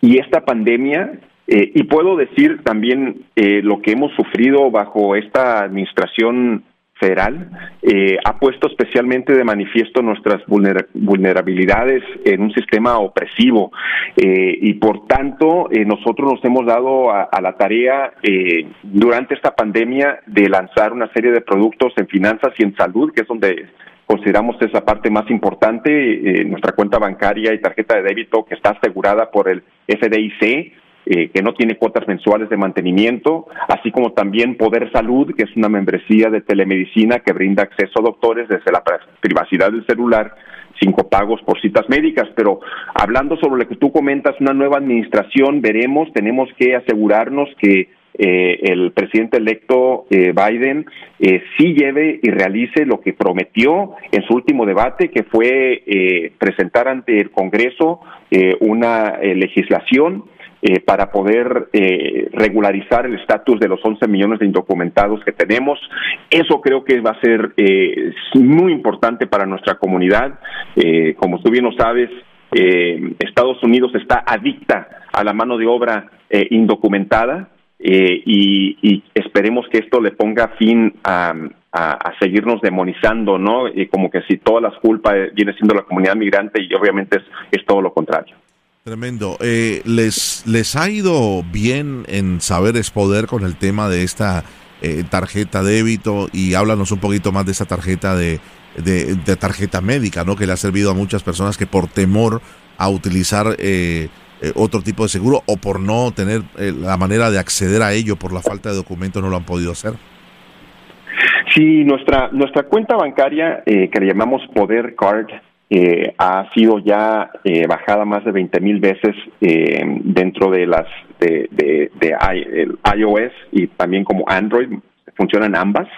y esta pandemia, eh, y puedo decir también eh, lo que hemos sufrido bajo esta administración federal eh, ha puesto especialmente de manifiesto nuestras vulnerabilidades en un sistema opresivo eh, y por tanto eh, nosotros nos hemos dado a, la tarea durante esta pandemia de lanzar una serie de productos en finanzas y en salud que es donde consideramos esa parte más importante nuestra cuenta bancaria y tarjeta de débito que está asegurada por el FDIC eh, que no tiene cuotas mensuales de mantenimiento, así como también Poder Salud, que es una membresía de telemedicina que brinda acceso a doctores desde la privacidad del celular sin copagos por citas médicas. Pero hablando sobre lo que tú comentas, una nueva administración, veremos, tenemos que asegurarnos que eh, el presidente electo eh, Biden eh, sí lleve y realice lo que prometió en su último debate, que fue eh, presentar ante el Congreso una legislación eh, para poder eh, regularizar el estatus de los 11 millones de indocumentados que tenemos. Eso creo que va a ser eh, muy importante para nuestra comunidad. como tú bien lo sabes, Estados Unidos está adicta a la mano de obra indocumentada y, esperemos que esto le ponga fin a, seguirnos demonizando, ¿no? como que si todas las culpas viene siendo la comunidad migrante y obviamente es todo lo contrario. Tremendo. Eh, ¿les, ¿Les ha ido bien en saber es poder con el tema de esta eh, tarjeta débito? Y háblanos un poquito más de esa tarjeta de, de, tarjeta médica, ¿no? Que le ha servido a muchas personas que por temor a utilizar eh, eh otro tipo de seguro o por no tener eh, la manera de acceder a ello por la falta de documentos no lo han podido hacer. Sí, nuestra, nuestra cuenta bancaria que le llamamos Poder Card eh, ha sido ya eh, bajada más de 20 mil veces eh, dentro de las de, de, de iOS y también como Android. Funcionan ambas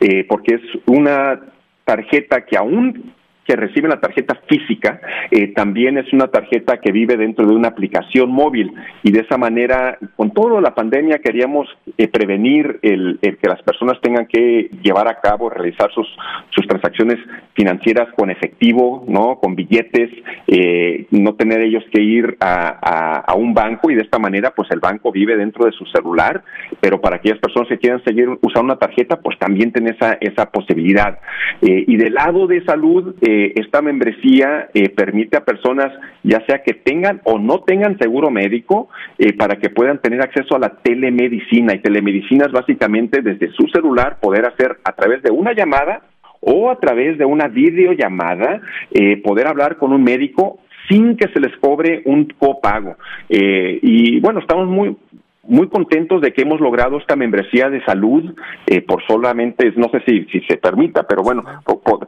eh, porque es una tarjeta que aún que recibe la tarjeta física eh, también es una tarjeta que vive dentro de una aplicación móvil. Y de esa manera con toda la pandemia queríamos eh, prevenir el, que las personas tengan que llevar a cabo realizar sus sus transacciones financieras con efectivo no con billetes eh, no tener ellos que ir a, a, un banco. Y de esta manera pues el banco vive dentro de su celular. Pero para aquellas personas que quieran seguir usando una tarjeta pues también tiene esa esa posibilidad. Y del lado de salud esta membresía eh, permite a personas, ya sea que tengan o no tengan seguro médico, eh, para que puedan tener acceso a la telemedicina. Y telemedicina es básicamente desde su celular poder hacer a través de una llamada o a través de una videollamada, eh, poder hablar con un médico sin que se les cobre un copago. y bueno, estamos muy muy contentos de que hemos logrado esta membresía de salud eh, por solamente, no sé si, si se permita, pero bueno,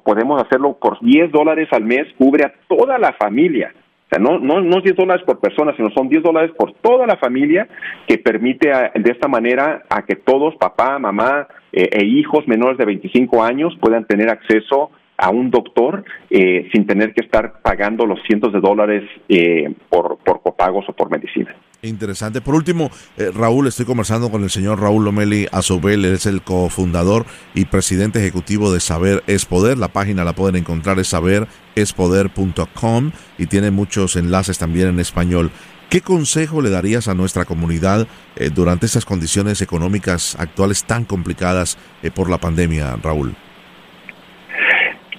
podemos hacerlo por 10 dólares al mes, cubre a toda la familia. O sea, no, no, no 10 dólares por persona, sino son 10 dólares por toda la familia que permite de esta manera a que todos, papá, mamá eh, e hijos menores de 25 años puedan tener acceso a un doctor eh, sin tener que estar pagando los cientos de dólares eh, por, por copagos o por medicina. Interesante. Por último, eh, Raúl, estoy conversando con el señor Raúl Lomeli Azobel, él es el cofundador y presidente ejecutivo de Saber es Poder. La página la pueden encontrar es saberespoder.com y tiene muchos enlaces también en español. ¿Qué consejo le darías a nuestra comunidad durante estas condiciones económicas actuales tan complicadas por la pandemia, Raúl?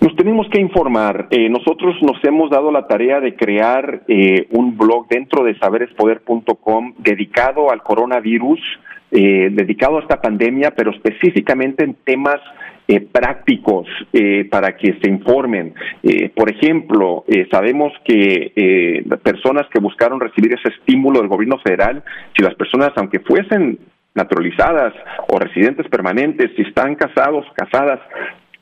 Nos tenemos que informar. Eh, nosotros nos hemos dado la tarea de crear eh, un blog dentro de saberespoder.com dedicado al coronavirus, eh, dedicado a esta pandemia, pero específicamente en temas eh, prácticos eh, para que se informen. Eh, por ejemplo, sabemos que personas que buscaron recibir ese estímulo del gobierno federal, si las personas, aunque fuesen naturalizadas o residentes permanentes, si están casados, casadas,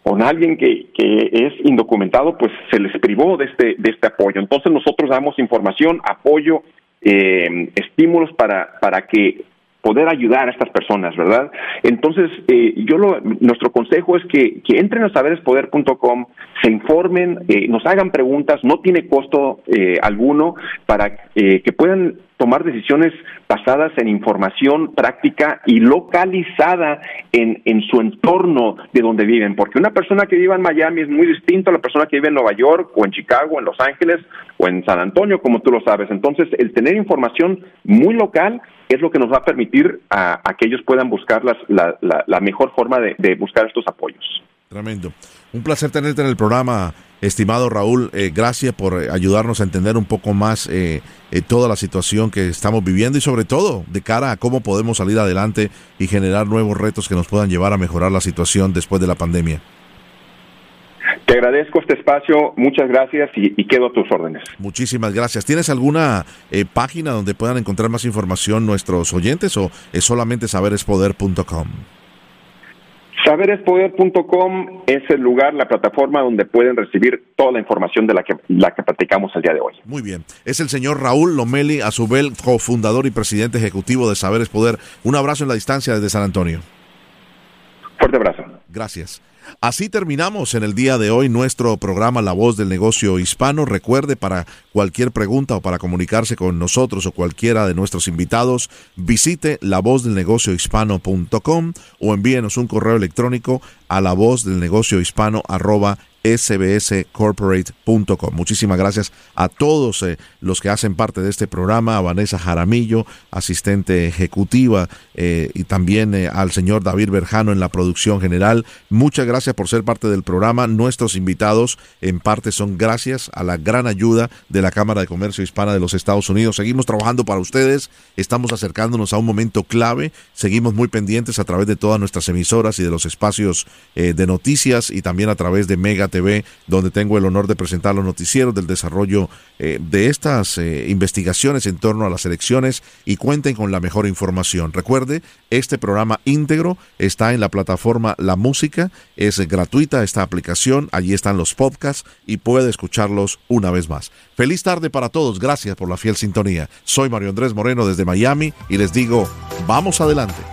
con alguien que, que es indocumentado, pues se les privó de este, de este apoyo. Entonces nosotros damos información, apoyo, eh, estímulos para, para que poder ayudar a estas personas, ¿verdad? Entonces, eh, yo lo, nuestro consejo es que, que entren a saberespoder.com, se informen, eh, nos hagan preguntas, no tiene costo eh, alguno para que puedan tomar decisiones basadas en información práctica y localizada en, en su entorno de donde viven, porque una persona que vive en Miami es muy distinta a la persona que vive en Nueva York o en Chicago, en Los Ángeles o en San Antonio, como tú lo sabes. Entonces, el tener información muy local es lo que nos va a permitir a, que ellos puedan buscar las, la, la, mejor forma de buscar estos apoyos. Tremendo. Un placer tenerte en el programa, estimado Raúl. Eh, gracias por eh, ayudarnos a entender un poco más eh, toda la situación que estamos viviendo y sobre todo de cara a cómo podemos salir adelante y generar nuevos retos que nos puedan llevar a mejorar la situación después de la pandemia. Te agradezco este espacio, muchas gracias y, quedo a tus órdenes. Muchísimas gracias. ¿Tienes alguna página donde puedan encontrar más información nuestros oyentes o es solamente saberespoder.com? Saberespoder.com es el lugar, la plataforma donde pueden recibir toda la información de la que, la que platicamos el día de hoy. Muy bien. Es el señor Raúl Lomeli Azubel, cofundador y presidente ejecutivo de Saberes Poder. Un abrazo en la distancia desde San Antonio. Fuerte abrazo. Gracias. Así terminamos en el día de hoy nuestro programa La Voz del Negocio Hispano. Recuerde para cualquier pregunta o para comunicarse con nosotros o cualquiera de nuestros invitados, visite lavozdelnegociohispano.com o envíenos un correo electrónico a la sbscorporate.com. Muchísimas gracias a todos eh, los que hacen parte de este programa, a Vanessa Jaramillo, asistente ejecutiva, eh, y también eh, al señor David Berjano en la producción general. Muchas gracias por ser parte del programa. Nuestros invitados en parte son gracias a la gran ayuda de la Cámara de Comercio Hispana de los Estados Unidos. Seguimos trabajando para ustedes, estamos acercándonos a un momento clave, seguimos muy pendientes a través de todas nuestras emisoras y de los espacios de noticias y también a través de Mega TV, donde tengo el honor de presentar los noticieros del desarrollo eh, de estas eh, investigaciones en torno a las elecciones y cuenten con la mejor información. Recuerde, este programa íntegro está en la plataforma La Música, es gratuita esta aplicación, allí están los podcasts y puede escucharlos una vez más. Feliz tarde para todos, gracias por la fiel sintonía. Soy Mario Andrés Moreno desde Miami y les digo, vamos adelante.